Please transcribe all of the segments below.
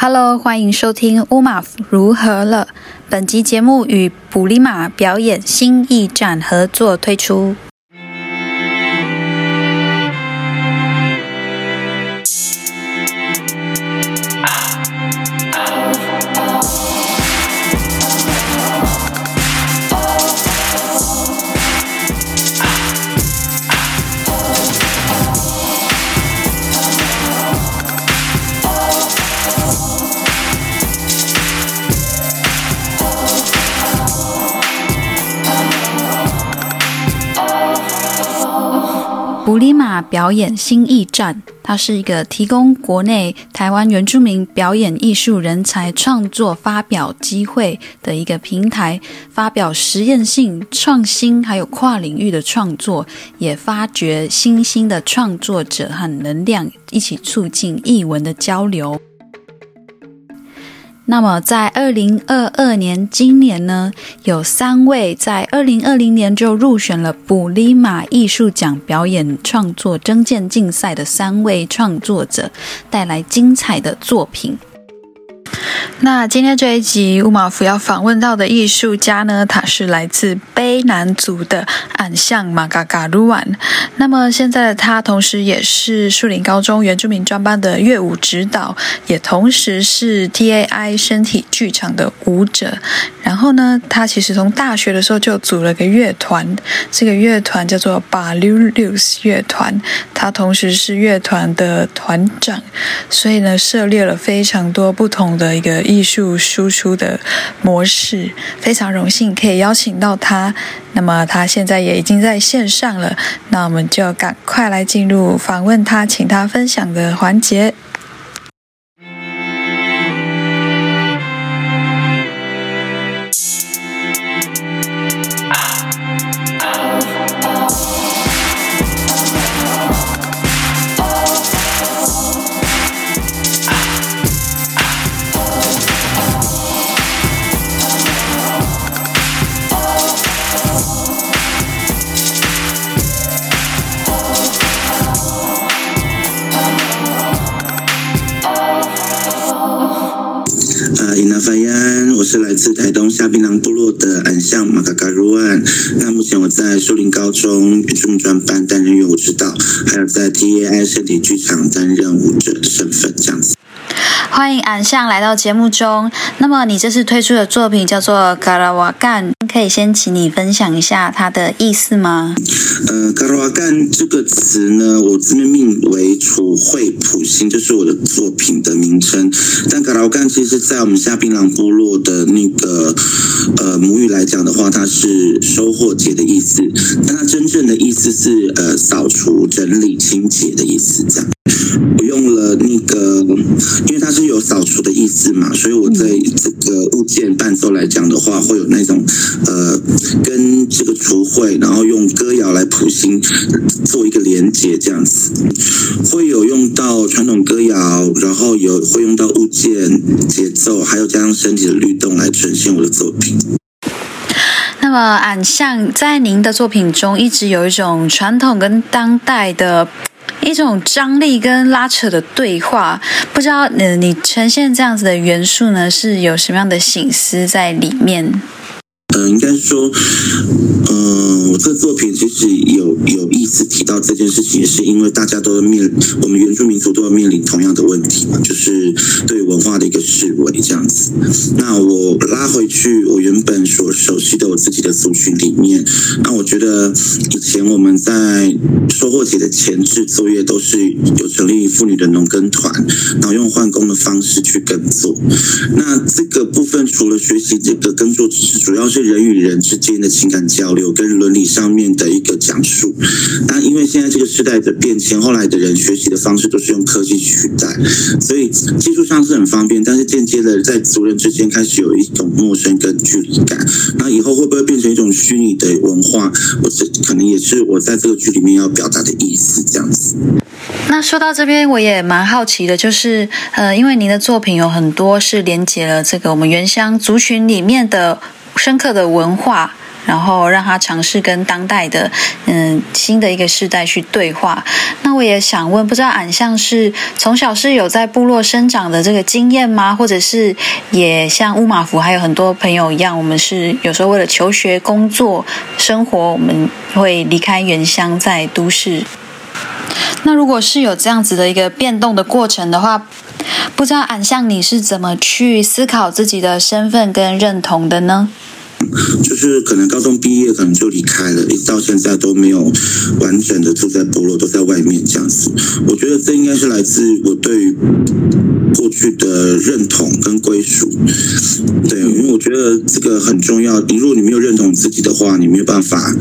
Hello，欢迎收听乌马如何了。本集节目与布里马表演新艺展合作推出。表演新驿站，它是一个提供国内台湾原住民表演艺术人才创作发表机会的一个平台，发表实验性、创新还有跨领域的创作，也发掘新兴的创作者和能量，一起促进艺文的交流。那么，在二零二二年，今年呢，有三位在二零二零年就入选了布里马艺术奖表演创作征件竞赛的三位创作者，带来精彩的作品。那今天这一集乌马福要访问到的艺术家呢，他是来自卑南族的暗象马嘎嘎鲁安。那么现在的他，同时也是树林高中原住民专班的乐舞指导，也同时是 TAI 身体剧场的舞者。然后呢，他其实从大学的时候就组了个乐团，这个乐团叫做 Balulus 乐团。他同时是乐团的团长，所以呢，涉猎了非常多不同的一个艺术输出的模式。非常荣幸可以邀请到他，那么他现在也已经在线上了，那我们就赶快来进入访问他，请他分享的环节。台东下槟榔部落的安象马嘎嘎鲁安。那目前我在树林高中中专班担任乐舞指导，还有在 TAI 身体剧场担任舞者的身份，这样子。欢迎安相来到节目中。那么你这次推出的作品叫做《卡拉瓦干》，可以先请你分享一下它的意思吗？呃，卡拉瓦干这个词呢，我这边命为楚惠普星，这是我的作品的名称。但卡拉瓦干其实，在我们下槟榔部落的那个呃母语来讲的话，它是收获节的意思。但它真正的意思是呃扫除、整理、清洁的意思，这样。不用因为它是有扫除的意思嘛，所以我在这个物件伴奏来讲的话，会有那种呃，跟这个除秽，然后用歌谣来谱新做一个连接，这样子会有用到传统歌谣，然后有会用到物件节奏，还有加上身体的律动来呈现我的作品。那么，俺像在您的作品中，一直有一种传统跟当代的。一种张力跟拉扯的对话，不知道呃，你呈现这样子的元素呢，是有什么样的心思在里面？应该说，嗯，我这作品其实有有意思提到这件事情，是因为大家都面我们原住民族都要面临同样的问题嘛，就是对文化的一个视为这样子。那我拉回去，我原本所熟悉的我自己的族群里面，那我觉得以前我们在收获节的前置作业都是有成立妇女的农耕团，然后用换工的方式去耕作。那这个部分除了学习这个耕作知识，主要是人与人之间的情感交流跟伦理上面的一个讲述。那因为现在这个时代的变迁，后来的人学习的方式都是用科技取代，所以技术上是很方便，但是间接的在族人之间开始有一种陌生跟距离感。那以后会不会变成一种虚拟的文化？我这可能也是我在这个剧里面要表达的意思，这样子。那说到这边，我也蛮好奇的，就是呃，因为您的作品有很多是连接了这个我们原乡族群里面的深刻的文化。然后让他尝试跟当代的嗯新的一个世代去对话。那我也想问，不知道俺像是从小是有在部落生长的这个经验吗？或者是也像乌马福还有很多朋友一样，我们是有时候为了求学、工作、生活，我们会离开原乡，在都市。那如果是有这样子的一个变动的过程的话，不知道俺像你是怎么去思考自己的身份跟认同的呢？就是可能高中毕业，可能就离开了，一直到现在都没有完整的住在部落，都在外面这样子。我觉得这应该是来自我对于过去的认同跟归属。对，因为我觉得这个很重要。你如果你没有认同自己的话，你没有办法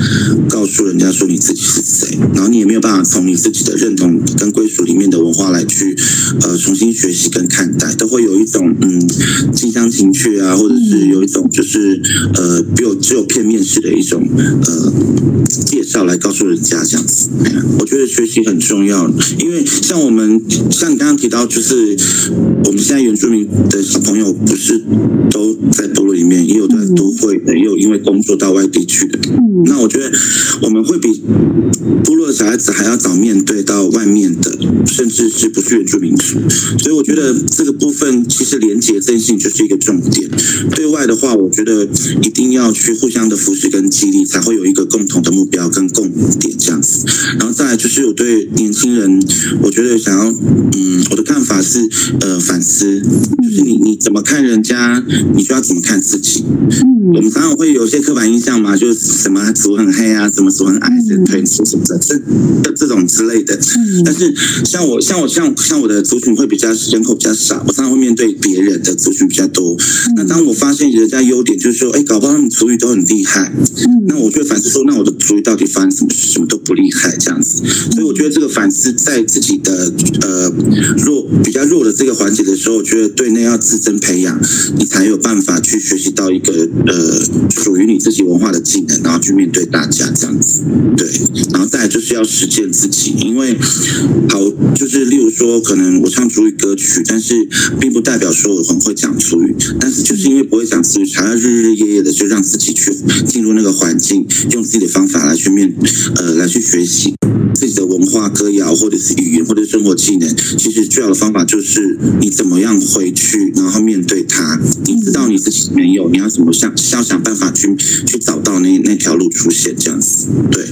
告诉人家说你自己是谁，然后你也没有办法从你自己的认同跟归属里面的文化来去呃重新学习跟看待，都会有一种嗯近乡情怯啊，或者是有一种就是呃。呃，只有只有片面式的一种呃介绍来告诉人家这样子，我觉得学习很重要，因为像我们像你刚刚提到，就是我们现在原住民的小朋友不是都在部落里面，也有在都会的，也有因为工作到外地去的。那我觉得我们会比部落的小孩子还要早面对到外面的，甚至是不是原住民族，所以我觉得这个部分其实连接这件事情就是一个重点。对外的话，我觉得一。一定要去互相的扶持跟激励，才会有一个共同的目标跟共点这样子。然后再来就是我对年轻人，我觉得想要，嗯，我的看法是，呃，反思，就是你你怎么看人家，你就要怎么看自己。我们常常会有些刻板印象嘛，就是什么族很黑啊，什么族很矮，对，什么的，这这这种之类的。但是像我像我像像我的族群会比较人口比较少，我常常会面对别人的族群比较多。那当我发现人家优点，就是说，哎，搞不好。他们族语都很厉害，那我就反思说，那我的族语到底发生什么事，什么都不厉害这样子。所以我觉得这个反思在自己的呃弱比较弱的这个环节的时候，我觉得对内要自身培养，你才有办法去学习到一个呃属于你自己文化的技能，然后去面对大家这样子。对，然后再就是要实践自己，因为好就是例如说，可能我唱主语歌曲，但是并不代表说我很会讲主语，但是就是因为不会讲族语，才要日日夜夜的。就让自己去进入那个环境，用自己的方法来去面，呃，来去学习自己的文化、歌谣，或者是语言，或者生活技能。其实最好的方法就是你怎么样回去，然后面对他。你知道你自己没有，你要怎么想，要想办法去去找到那那条路出现，这样子，对。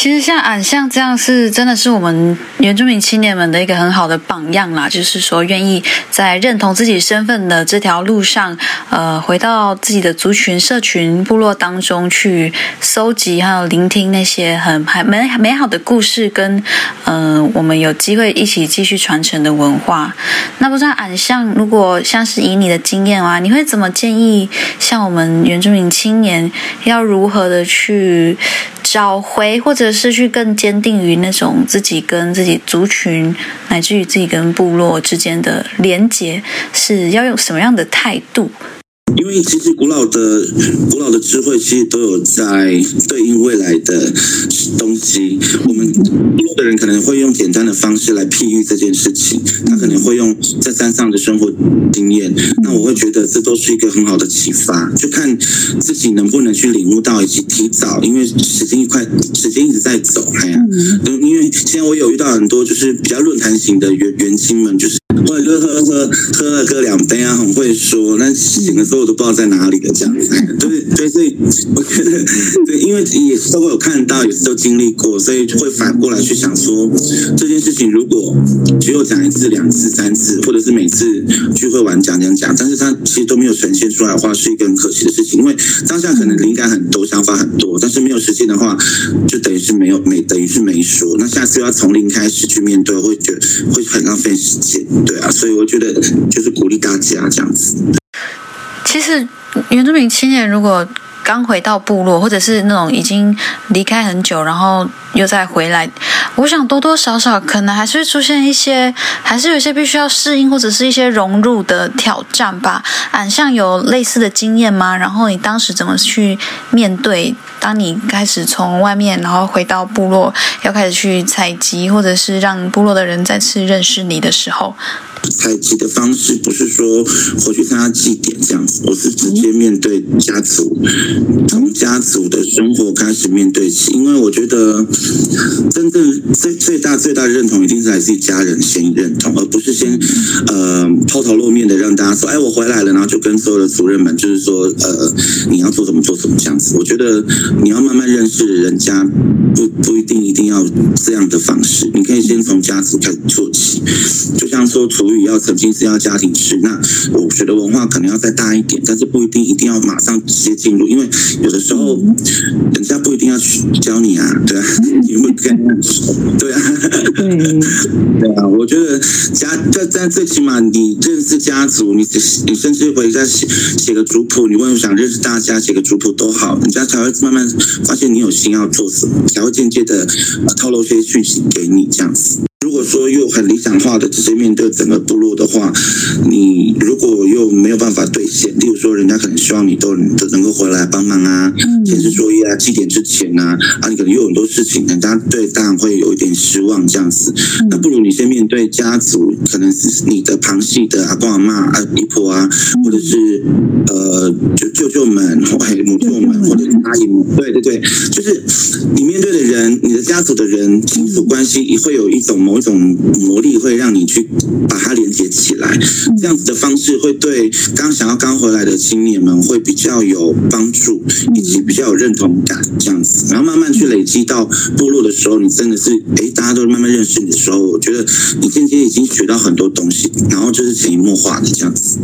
其实像俺像这样是真的是我们原住民青年们的一个很好的榜样啦，就是说愿意在认同自己身份的这条路上，呃，回到自己的族群、社群、部落当中去搜集还有聆听那些很还美美好的故事，跟嗯，我们有机会一起继续传承的文化。那不知道俺像如果像是以你的经验啊，你会怎么建议像我们原住民青年要如何的去？找回，或者是去更坚定于那种自己跟自己族群，乃至于自己跟部落之间的连结，是要用什么样的态度？因为其实古老的古老的智慧，其实都有在对应未来的东西。我们多的人可能会用简单的方式来譬喻这件事情，他可能会用在山上的生活经验。那我会觉得这都是一个很好的启发，就看自己能不能去领悟到，以及提早。因为时间一快，时间一直在走，哎呀，因为现在我有遇到很多就是比较论坛型的元元青们，就是。我就喝喝喝了个两杯啊，很会说，那醒的我都不知道在哪里了，这样子。对对，所以我觉得，对，因为也是都有看到，也是都经历过，所以会反过来去想说，这件事情如果只有讲一次、两次、三次，或者是每次聚会完讲讲讲，但是他其实都没有呈现出来的话，是一个很可惜的事情。因为当下可能灵感很多、想法很多，但是没有实现的话，就等于是没有没等于是没说。那下次要从零开始去面对，会觉得会很浪费时间。对啊，所以我觉得就是鼓励大家这样子。其实原住民青年如果刚回到部落，或者是那种已经离开很久，然后又再回来，我想多多少少可能还是会出现一些，还是有一些必须要适应或者是一些融入的挑战吧。俺像有类似的经验吗？然后你当时怎么去面对？当你开始从外面，然后回到部落，要开始去采集，或者是让部落的人再次认识你的时候。采集的方式不是说回去参加祭典这样子，我是直接面对家族，从家族的生活开始面对起，因为我觉得真正最最大最大的认同一定是来自于家人先认同，而不是先呃抛头露面的让大家说，哎，我回来了，然后就跟所有的族人们就是说，呃，你要做什么做什么这样子。我觉得你要慢慢认识人家，不不一定一定要这样的方式，你可以先从家族开始做起，就像说楚语要曾经是要家庭式，那我学的文化可能要再大一点，但是不一定一定要马上直接进入，因为有的时候人家不一定要去教你啊，对啊，你会跟对啊，对啊，我觉得家但但最起码你认识家族，你你甚至回家写写个族谱，你问想认识大家，写个族谱都好，人家才会慢慢发现你有心要做什么，才会间接的透露些讯息给你这样子。如果说又很理想化的直接面对整个部落的话，你如果又没有办法兑现，例如说人家可能希望你都都能够回来帮忙啊，前置作业啊，祭典之前啊，啊，你可能有很多事情，人家对当然会有一点失望这样子。那不如你先面对家族，可能是你的旁系的阿公阿妈啊、姨婆啊，或者是呃舅舅舅们、或母舅们，或者是阿姨们，对对对，就是你面对的人，你的家族的人，亲属关系也会有一种。某一种魔力会让你去把它连接起来，这样子的方式会对刚想要刚回来的青年们会比较有帮助，以及比较有认同感。这样子，然后慢慢去累积到部落的时候，你真的是哎，大家都慢慢认识你的时候，我觉得你间接已经学到很多东西，然后就是潜移默化的这样子。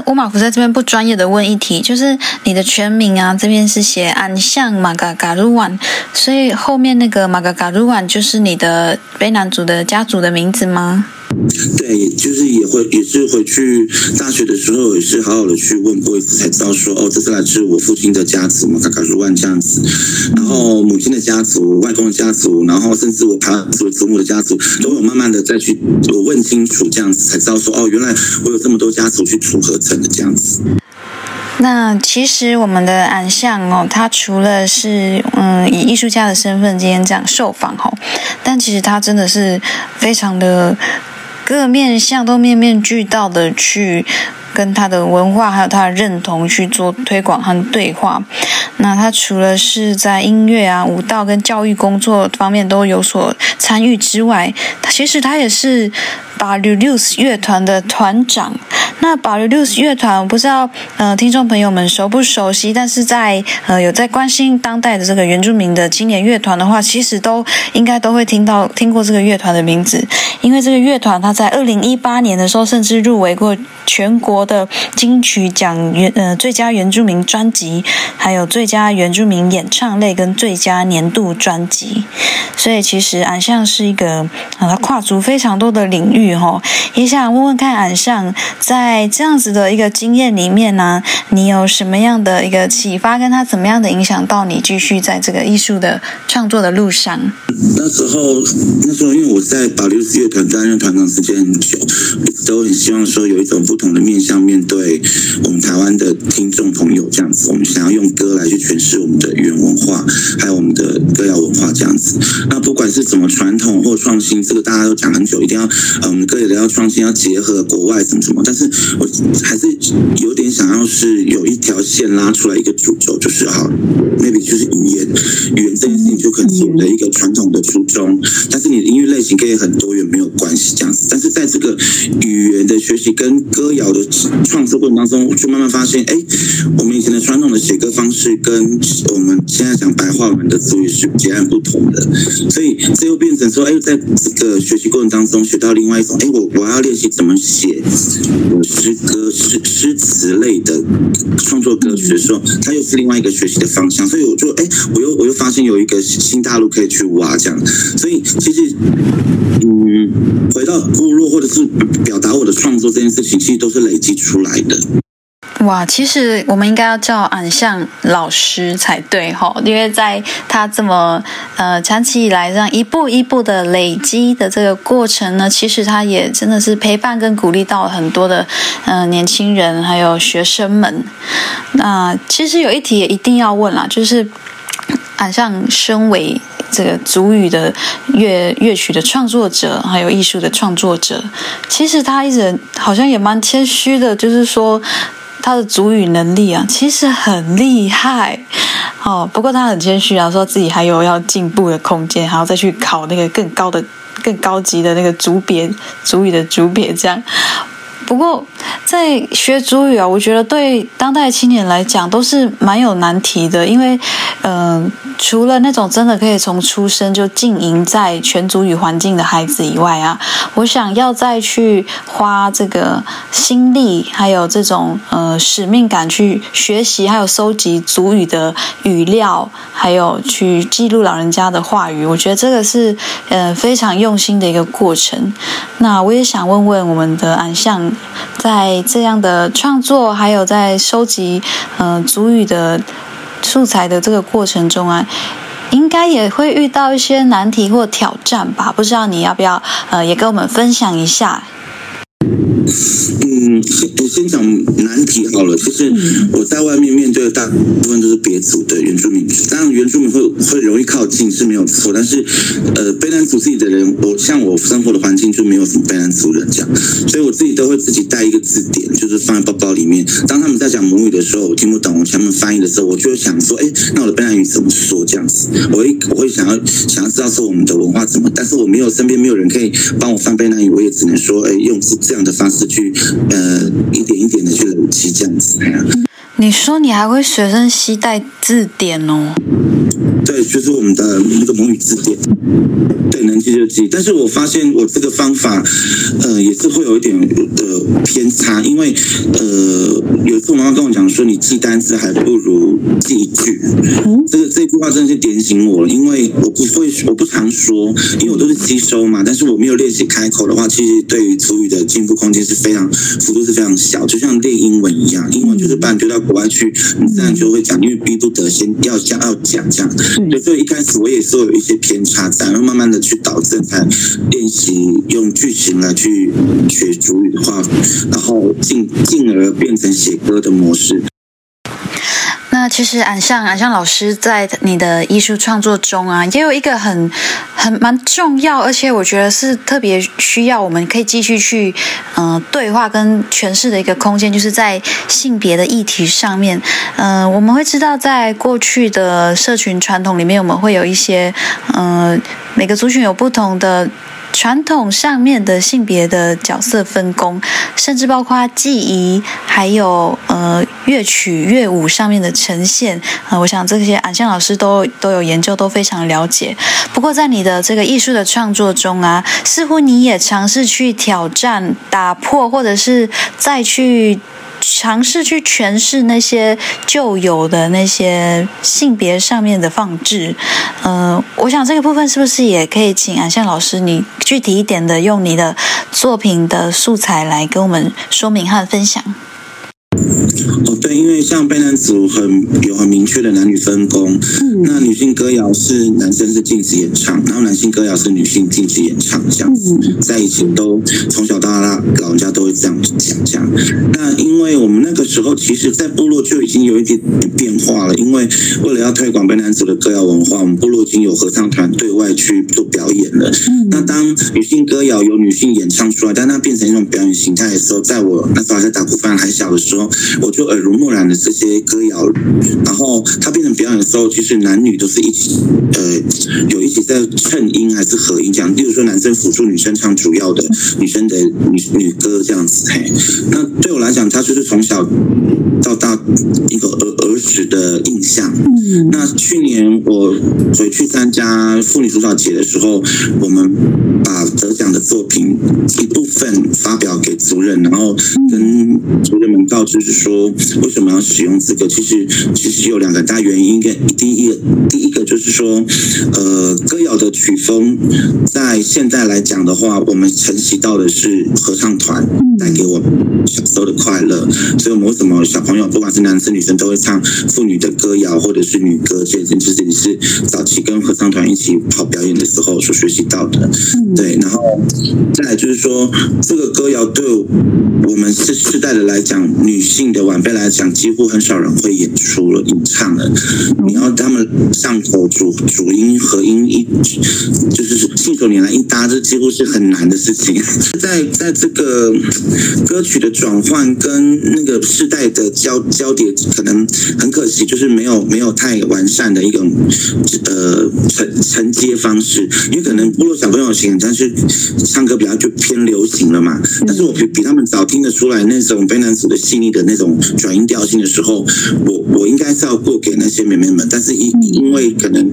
嗯，乌马福在这边不专业的问一题，就是你的全名啊，这边是写安向马嘎嘎鲁万，所以后面那个马嘎嘎鲁万就是你的卑南族的家族的名字吗？对，就是也会也是回去大学的时候，也是好好的去问过一次，才知道说哦，这是来自我父亲的家族嘛，嘎嘎鲁万这样子，然后母亲的家族、外公的家族，然后甚至我爬祖祖母的家族，都有慢慢的再去我问清楚这样子，才知道说哦，原来我有这么多家族去组合成的这样子。那其实我们的安相哦，他除了是嗯以艺术家的身份今天这样受访哦，但其实他真的是非常的各面相都面面俱到的去跟他的文化还有他的认同去做推广和对话。那他除了是在音乐啊、舞蹈跟教育工作方面都有所参与之外，其实他也是。巴吕六斯乐团的团长，那巴吕六斯乐团，我不知道呃听众朋友们熟不熟悉，但是在呃有在关心当代的这个原住民的青年乐团的话，其实都应该都会听到听过这个乐团的名字，因为这个乐团它在二零一八年的时候甚至入围过全国的金曲奖原呃最佳原住民专辑，还有最佳原住民演唱类跟最佳年度专辑，所以其实俺像是一个呃跨足非常多的领域。哈，也想问问看，俺上在这样子的一个经验里面呢，你有什么样的一个启发，跟他怎么样的影响到你继续在这个艺术的创作的路上？那时候，那时候因为我在保留乐团担任团长时间很久，都很希望说有一种不同的面向面对我们台湾的听众朋友这样子，我们想要用歌来去诠释我们的语言文化，还有我们的歌谣文化这样子。那不管是怎么传统或创新，这个大家都讲很久，一定要嗯。歌也要创新，要结合国外什么什么，但是我还是有点想要是有一条线拉出来一个主轴，就是好，maybe 就是语言，语言这件事情就可能是我们的一个传统初衷，但是你的音乐类型可以很多元，没有关系这样子。但是在这个语言的学习跟歌谣的创作过程当中，我就慢慢发现，哎，我们以前的传统的写歌方式跟我们现在讲白话文的词语是截然不同的，所以这又变成说，哎，在这个学习过程当中学到另外一种。哎，我我要练习怎么写诗歌、诗诗词类的创作歌曲的时候，它又是另外一个学习的方向。所以我就哎，我又我又发现有一个新大陆可以去挖这样。所以其实，嗯，回到部落或者是表达我的创作这件事情，其实都是累积出来的。哇，其实我们应该要叫俺像老师才对哈，因为在他这么呃长期以来这样一步一步的累积的这个过程呢，其实他也真的是陪伴跟鼓励到很多的嗯年轻人还有学生们。那其实有一题也一定要问啦，就是。俺像身为这个主语的乐乐曲的创作者，还有艺术的创作者，其实他一直好像也蛮谦虚的，就是说他的主语能力啊，其实很厉害。哦，不过他很谦虚啊，说自己还有要进步的空间，还要再去考那个更高的、更高级的那个组别、主语的组别这样。不过，在学主语啊，我觉得对当代青年来讲都是蛮有难题的，因为，嗯，除了那种真的可以从出生就浸淫在全族语环境的孩子以外啊，我想要再去花这个心力，还有这种呃使命感去学习，还有收集族语的语料，还有去记录老人家的话语，我觉得这个是呃非常用心的一个过程。那我也想问问我们的安相。在这样的创作，还有在收集呃主语的素材的这个过程中啊，应该也会遇到一些难题或挑战吧？不知道你要不要呃也跟我们分享一下？嗯，我先讲难题好了。就是我在外面面对的大部分都是别族的原住民，当然原住民会会容易靠近是没有错。但是，呃，卑南族自己的人，我像我生活的环境就没有什么卑南族人这样，所以我自己都会自己带一个字典，就是放在包包里面。当他们在讲母语的时候，我听不懂，我请他们翻译的时候，我就会想说，哎，那我的卑南语怎么说这样子？我会我会想要想要知道说我们的文化怎么，但是我没有身边没有人可以帮我翻卑南语，我也只能说，哎，用这样的方是去。呃，一点一点的去累积这样子。你说你还会随身携带字典哦？对，就是我们的那个母语字典。对，能记就记。但是我发现我这个方法，呃，也是会有一点呃偏差，因为呃，有一次我妈妈跟我讲说，你记单词还不如记一句。这个这句话真的是点醒我了，因为我不会，我不常说，因为我都是吸收嘛。但是我没有练习开口的话，其实对于词语的进步空间是非常幅度是非常小，就像练英文一样，英文就是半丢到国外去，你自然就会讲，因为逼不得先要讲要讲这样。所以一开始我也是有一些偏差在，然后慢慢的去导正，才练习用句型来去学主语的话，然后进进而变成写歌的模式。那其实俺像俺像老师在你的艺术创作中啊，也有一个很很蛮重要，而且我觉得是特别需要我们可以继续去嗯对话跟诠释的一个空间，就是在性别的议题上面。嗯，我们会知道在过去的社群传统里面，我们会有一些嗯每个族群有不同的。传统上面的性别的角色分工，甚至包括记忆，还有呃乐曲乐舞上面的呈现，呃，我想这些安相老师都都有研究，都非常了解。不过在你的这个艺术的创作中啊，似乎你也尝试去挑战、打破，或者是再去。尝试去诠释那些旧有的那些性别上面的放置，嗯，我想这个部分是不是也可以请安向老师你具体一点的用你的作品的素材来跟我们说明和分享？哦，对，因为像贝南族很有很明确的男女分工，那女性歌谣是男生是禁止演唱，然后男性歌谣是女性禁止演唱，这样子，在以前都从小到大老人家都会这样子讲这样。那因为我们那个时候，其实，在部落就已经有一点变化了，因为为了要推广贝南族的歌谣文化，我们部落已经有合唱团对外去做表演了。那当女性歌谣由女性演唱出来，但它变成一种表演形态的时候，在我那时候还在打鼓饭还小的时候，我就耳濡目染的这些歌谣，然后它变成表演的时候，其实男女都是一起，呃，有一起在衬音还是合音这样。例如说，男生辅助女生唱主要的女生的女女歌这样子。嘿，那对我来讲，它就是从小到大一个儿儿时的印象。那去年我回去参加妇女主导节的时候，我们把得奖的作品一部分发表给族人，然后跟族人们告知是说为什么要使用这个。其实其实有两个大原因，一个第一第一个就是说，呃，歌谣的曲风在现在来讲的话，我们承袭到的是合唱团带给我小时候的快乐，所以我们为什么小朋友不管是男生女生都会唱妇女的歌谣或者是女歌，这些其实也是早期跟合唱团一起跑表演的时候所学习到的。对，然后再来就是说，这个歌谣对我们是世代的来讲，女性的晚辈来讲，几乎很少人会演出了、演唱了。你要他们上口主主音和音一，就是信手拈来一搭，这几乎是很难的事情。在在这个歌曲的转换跟那个世代的交交叠，可能很可惜，就是没有没有太完善的一种呃承承接方式。因为可能部落小朋友型，但是唱歌比较就偏流行了嘛。但是我比比他们早听得出来那种非男子的细腻的那种转音调性的时候，我我应该是要过给那些妹妹们，但是因因为可能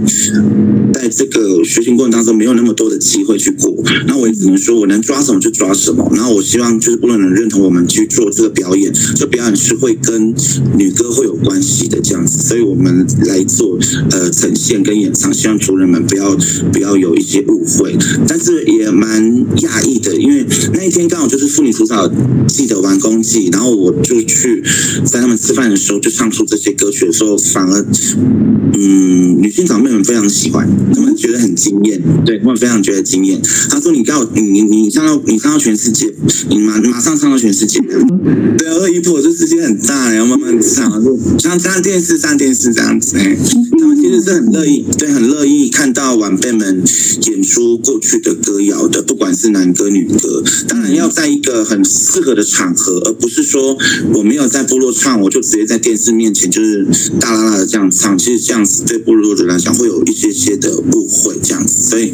在这个学习过程当中没有那么多的机会去过，那我也只能说我能抓什么就抓什么。然后我希望就是不能人认同我们去做这个表演，这表演是会跟女歌会有关系的这样子，所以我们来做呃呈现跟演唱，希望族人们不要不要有一些误会，但是也蛮讶异的，因为那一天刚好就是妇女除草季的完工季，然后我就去在他们吃饭的时候就唱出这些歌曲的时候，反而嗯女性长辈们非常喜欢，他们觉得很惊艳，对他们非常觉得惊艳。他说你刚好你你你唱到你唱到全世界，你马马上唱到全世界，对啊，二姨婆这世界很大，然后慢慢唱，就像上电视上电视这样子，哎，他们其实是很乐意，对，很乐意看到晚辈们演出过去的歌谣的，不管是男歌女歌，当然要在一个很适合的场合，而不是说我没有在部落唱，我就直接在电视面前就是大啦啦的这样唱，其实这样子对部落的人来讲会有一些些的误会，这样子，所以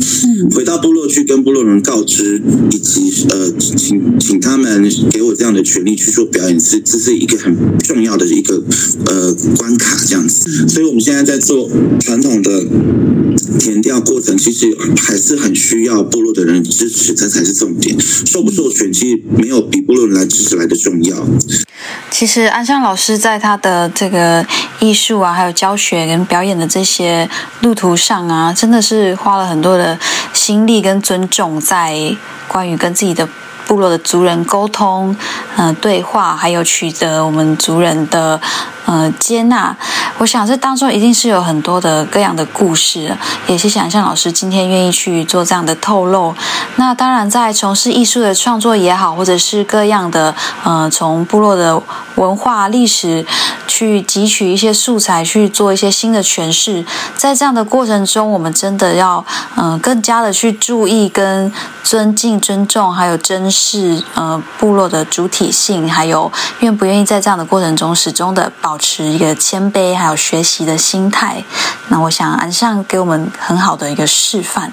回到部落去跟部落人告知，以及呃，请请他们给我这样的权利去做表演，是这是一个很重要的一个呃关卡，这样子，所以我们现在在做传统的填调过程，其实还是很需要部落的人支持，这才是重点。授不授权，其实没有比部落人来支持来的重要。其实安香老师在他的这个艺术啊，还有教学跟表演的这些路途上啊，真的是花了很多的心力跟尊重，在关于跟自己的部落的族人沟通、呃对话，还有取得我们族人的呃接纳。我想这当中一定是有很多的各样的故事，也是想象老师今天愿意去做这样的透露。那当然，在从事艺术的创作也好，或者是各样的呃从部落的文化历史去汲取一些素材，去做一些新的诠释。在这样的过程中，我们真的要嗯、更加的去注意跟尊敬、尊重，还有珍视呃部落的主体性，还有愿不愿意在这样的过程中始终的保持一个谦卑，还有学习的心态。那我想安上给我们很好的一个示范。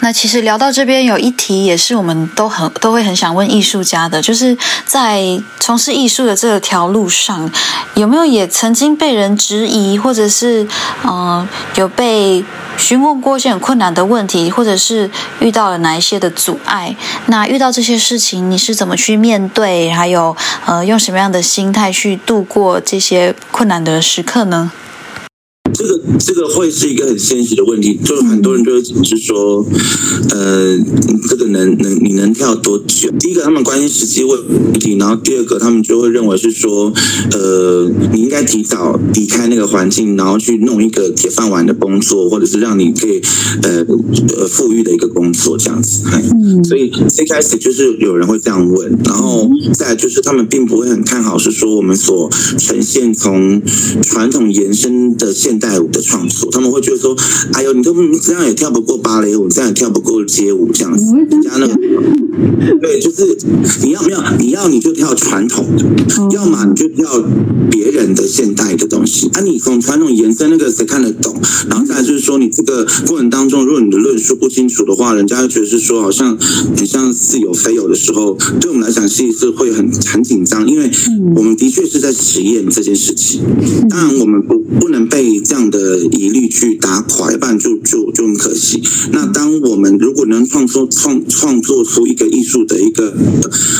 那其实聊到这边，有一题也是我们都很都会很想问艺术家的，就是在从事艺术的这条路上，有没有也曾经被人质疑，或者是嗯、有被询问过一些很困难的问题，或者是遇到了哪一些的阻碍？那遇到这些事情，你是怎么去面对？还有呃，用什么样的心态去度过这些困难的时刻呢？这个这个会是一个很现实的问题，就是很多人就会是说，呃，这个能能你能跳多久？第一个他们关心实际问题，然后第二个他们就会认为是说，呃，你应该提早离开那个环境，然后去弄一个铁饭碗的工作，或者是让你可以呃呃富裕的一个工作这样子。嗯所以最开始就是有人会这样问，然后再来就是他们并不会很看好，是说我们所呈现从传统延伸的现代舞的创作，他们会觉得说，哎呦，你都这样也跳不过芭蕾舞，这样也跳不过街舞这样子，人家那个。对，就是你要没有，你要你就跳传统的，要么你就跳别人的现代的东西。啊，你从传统延伸那个谁看得懂？然后再来就是说，你这个过程当中，如果你的论述不清楚的话，人家会觉得是说好像很像似有非有的时候，对我们来讲其实是会很很紧张，因为我们的确是在实验这件事情。当然，我们不不能被这样这样的疑虑去打垮，要不然就就就很可惜。那当我们如果能创作创创作出一个艺术的一个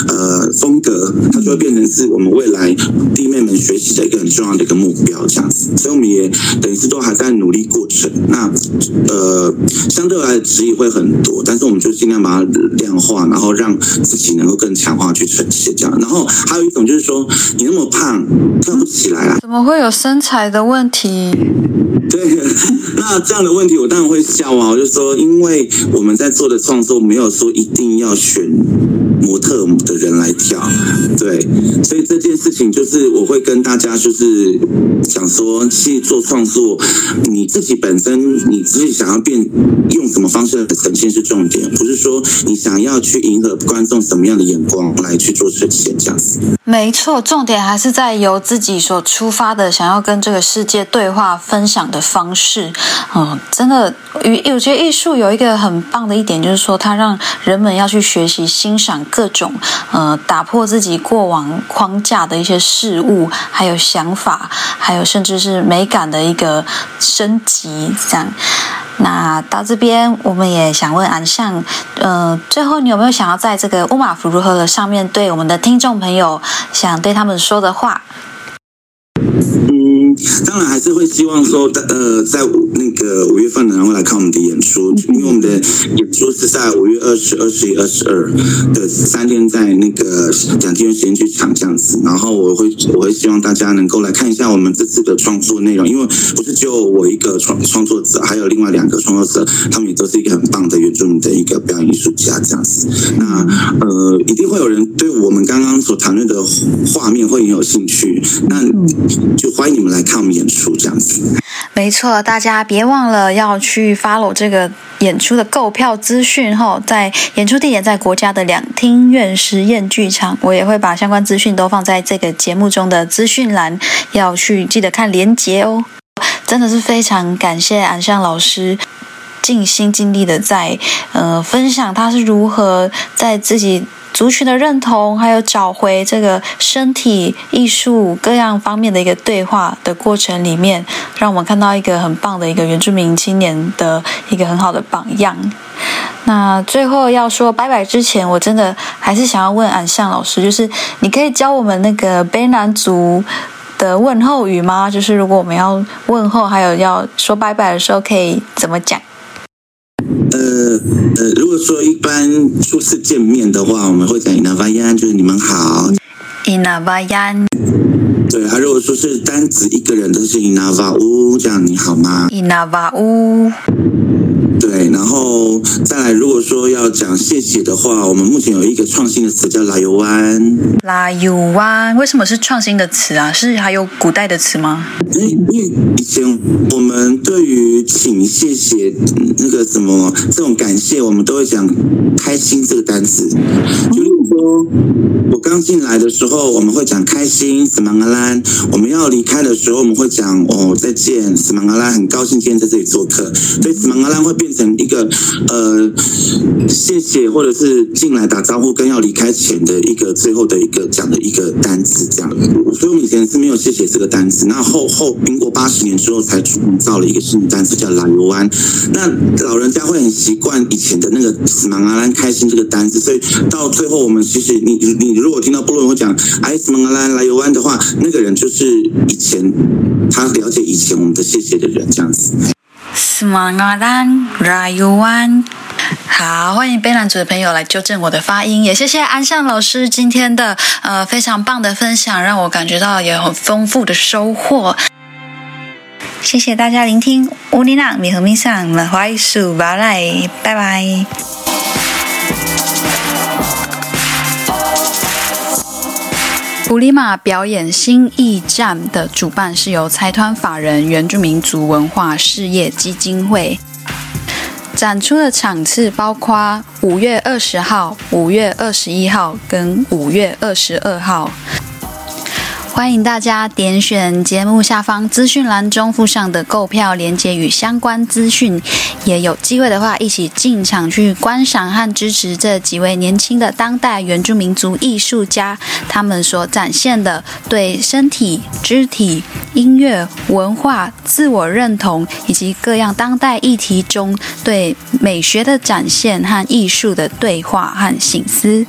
呃风格，它就会变成是我们未来弟妹们学习的一个很重要的一个目标，这样子。所以我们也等于是都还在努力过程。那呃，相对来的质疑会很多，但是我们就尽量把它量化，然后让自己能够更强化去呈现这样。然后还有一种就是说，你那么胖，跳不起来啊。怎么会有身材的问题？对，那这样的问题我当然会笑啊，我就说，因为我们在做的创作没有说一定要选模特的人来跳，对，所以这件事情就是我会跟大家就是想说，去做创作，你自己本身你自己想要变用什么方式呈现是重点，不是说你想要去迎合观众什么样的眼光来去做呈现这样子。没错，重点还是在由自己所出发的，想要跟这个世界对话、分享的方式。嗯，真的，我觉得艺术有一个很棒的一点，就是说它让人们要去学习欣赏。各种呃，打破自己过往框架的一些事物，还有想法，还有甚至是美感的一个升级，这样。那到这边，我们也想问安相，呃，最后你有没有想要在这个乌马福如何的上面对我们的听众朋友想对他们说的话？当然还是会希望说，呃，在那个五月份呢，然后来看我们的演出，因为我们的演出是在五月二十二、十一、二十二的三天，在那个蒋经元实验剧场这样子。然后我会我会希望大家能够来看一下我们这次的创作内容，因为不是只有我一个创创作者，还有另外两个创作者，他们也都是一个很棒的原住民的一个表演艺术家这样子。那呃，一定会有人对我们刚刚所谈论的画面会很有兴趣，那就欢迎你们来。看演出这样子，没错，大家别忘了要去 follow 这个演出的购票资讯哈，在演出地点在国家的两厅院实验剧场，我也会把相关资讯都放在这个节目中的资讯栏，要去记得看连接哦。真的是非常感谢安相老师尽心尽力的在呃分享他是如何在自己。族群的认同，还有找回这个身体艺术各样方面的一个对话的过程里面，让我们看到一个很棒的一个原住民青年的一个很好的榜样。那最后要说拜拜之前，我真的还是想要问安向老师，就是你可以教我们那个卑南族的问候语吗？就是如果我们要问候，还有要说拜拜的时候，可以怎么讲？呃呃，如果说一般初次见面的话，我们会讲 “inavayan”，就是你们好。inavayan。对，他如果说是单指一个人，都是 “inavawu”，这样你好吗？inavawu。对，然后再来，如果说要讲谢谢的话，我们目前有一个创新的词叫“拉油湾”。拉油湾，为什么是创新的词啊？是还有古代的词吗？因为以前我们对于请、谢谢那个什么这种感谢，我们都会讲“开心”这个单词。就例如说，我刚进来的时候，我们会讲“开心”，什么阿兰；我们要离开的时候，我们会讲“哦，再见”，什么阿兰。很高兴今天在这里做客，所以什么阿兰会变。一个呃，谢谢，或者是进来打招呼跟要离开前的一个最后的一个讲的一个单词，这样。所以我们以前是没有谢谢这个单词，那后后民国八十年之后才创造了一个新的单词叫拉尤湾。那老人家会很习惯以前的那个死忙阿兰开心这个单词，所以到最后我们其实你你如果听到布洛人会讲哎死忙阿兰拉尤湾的话，那个人就是以前他了解以前我们的谢谢的人这样子。斯马阿兰拉尤湾，好，欢迎贝兰族的朋友来纠正我的发音，也谢谢安相老师今天的呃非常棒的分享，让我感觉到也很丰富的收获。谢谢大家聆听乌尼娜米和米桑的花艺术巴来，拜拜。古里马表演新驿站的主办是由财团法人原住民族文化事业基金会。展出的场次包括五月二十号、五月二十一号跟五月二十二号。欢迎大家点选节目下方资讯栏中附上的购票链接与相关资讯，也有机会的话，一起进场去观赏和支持这几位年轻的当代原住民族艺术家，他们所展现的对身体、肢体、音乐、文化、自我认同以及各样当代议题中对美学的展现和艺术的对话和醒思。